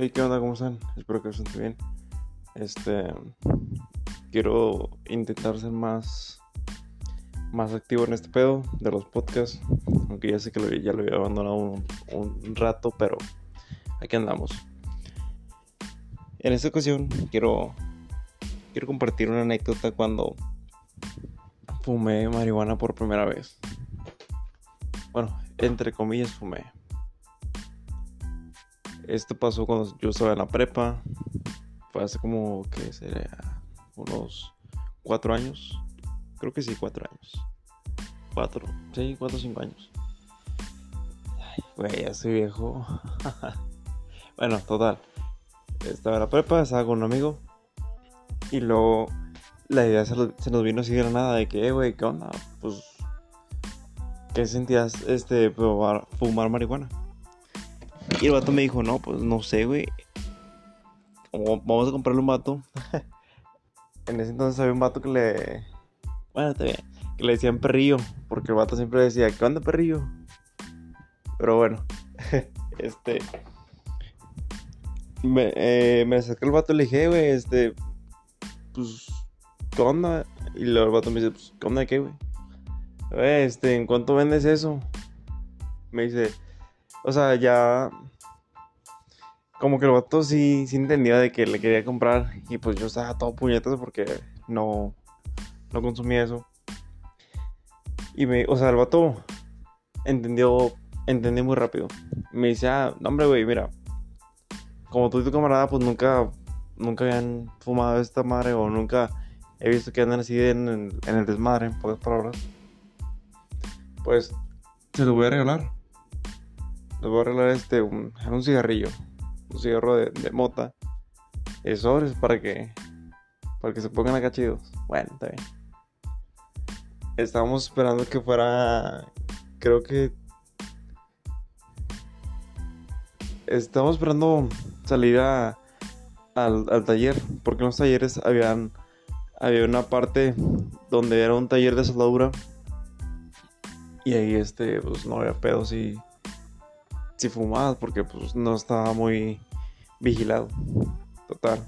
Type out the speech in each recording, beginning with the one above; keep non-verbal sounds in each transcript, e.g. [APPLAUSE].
Hey, ¿qué onda? ¿Cómo están? Espero que estén bien. Este. Quiero intentar ser más. Más activo en este pedo de los podcasts. Aunque ya sé que ya lo había abandonado un, un rato, pero aquí andamos. En esta ocasión quiero. Quiero compartir una anécdota cuando fumé marihuana por primera vez. Bueno, entre comillas fumé. Esto pasó cuando yo estaba en la prepa. Fue hace como, ¿qué sería? Unos cuatro años. Creo que sí, cuatro años. Cuatro, sí, cuatro o cinco años. Ay, güey, ya soy viejo. [LAUGHS] bueno, total. Estaba en la prepa, estaba con un amigo. Y luego la idea se, nos vino así de nada de que, eh, güey, ¿qué onda? Pues, ¿qué sentías este, fumar marihuana? Y el vato me dijo, no, pues no sé, güey. Vamos a comprarle un vato. [LAUGHS] en ese entonces había un vato que le. Bueno, está bien. Que le decían perrillo. Porque el vato siempre decía, ¿qué onda, perrillo? Pero bueno. [LAUGHS] este. Me, eh, me acerqué al vato y le dije, güey, este. Pues. ¿Qué onda? Y luego el vato me dice, pues, ¿qué onda de qué, güey? Este, ¿en cuánto vendes eso? Me dice, o sea, ya. Como que el vato sí, sí entendía de que le quería comprar. Y pues yo estaba todo puñetazo porque no. No consumía eso. Y me. O sea, el vato entendió. Entendió muy rápido. Me dice, ah, no, hombre, güey, mira. Como tú y tu camarada, pues nunca. Nunca habían fumado esta madre. O nunca he visto que andan así en, en el desmadre, en pocas palabras. Pues. Se lo voy a regalar les voy a regalar este, un, un cigarrillo, un cigarro de, mota, eso es para que, para que se pongan acá chidos. Bueno, está bien. Estábamos esperando que fuera, creo que, estábamos esperando salir a, al, al taller, porque en los talleres habían, había una parte donde era un taller de soldadura. Y ahí este, pues no había pedos y si fumabas porque pues no estaba muy vigilado. Total.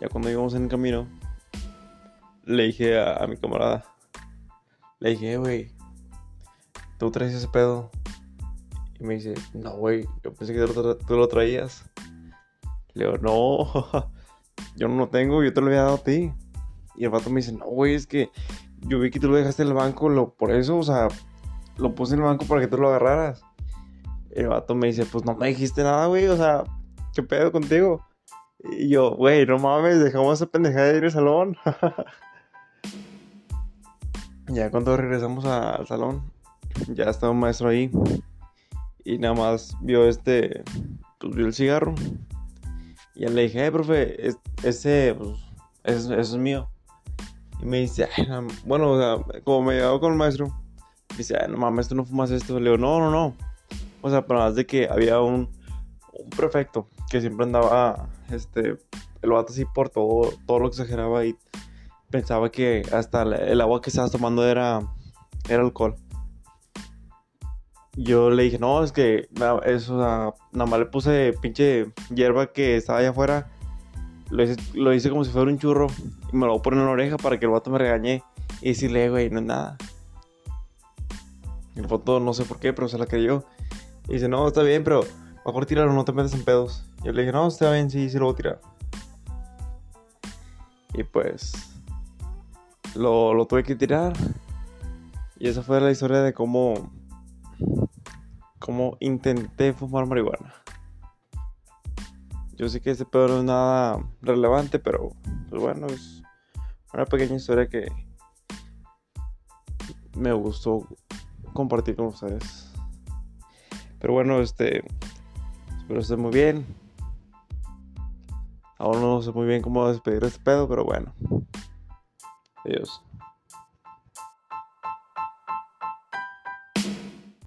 Ya cuando íbamos en el camino, le dije a, mi camarada, le dije, güey, ¿tú traes ese pedo? Y me dice, no, güey, yo pensé que tú lo traías. Le digo, no, [LAUGHS] yo no lo tengo, yo te lo había dado a ti. Y el vato me dice, no, güey, es que yo vi que tú lo dejaste en el banco, lo, por eso, o sea, lo puse en el banco para que tú lo agarraras. El vato me dice, pues no me dijiste nada, güey, o sea, ¿qué pedo contigo? Y yo, güey, no mames, dejamos esa pendejada de ir al salón. [LAUGHS] ya cuando regresamos al salón, ya estaba un maestro ahí. Y nada más vio este, pues vio el cigarro. Y ya le dije, eh, profe, ese, pues, eso, es mío. Y me dice, bueno, o sea, como me llevaba con el maestro, dice, no mames, tú no fumas esto. Le digo, no, no, no. O sea, pero más de que había un, un prefecto que siempre andaba, este, el vato así por todo, todo lo que exageraba y pensaba que hasta el agua que estabas tomando era, era alcohol. Yo le dije, no, es que eso, nada más le puse pinche hierba que estaba allá afuera. Lo hice, lo hice como si fuera un churro y me lo voy a poner en la oreja para que el vato me regañe y decirle, güey, no es nada. El foto no sé por qué, pero se la creyó. Y dice, no, está bien, pero mejor tirarlo, no te metes en pedos. Y yo le dije, no, está bien, sí, sí lo voy a tirar. Y pues lo, lo tuve que tirar. Y esa fue la historia de cómo, cómo intenté fumar marihuana. Yo sé que este pedo no es nada relevante, pero pues bueno, es una pequeña historia que me gustó compartir con ustedes. Pero bueno, este. Espero esté muy bien. Aún no sé muy bien cómo despedir este pedo, pero bueno. Adiós.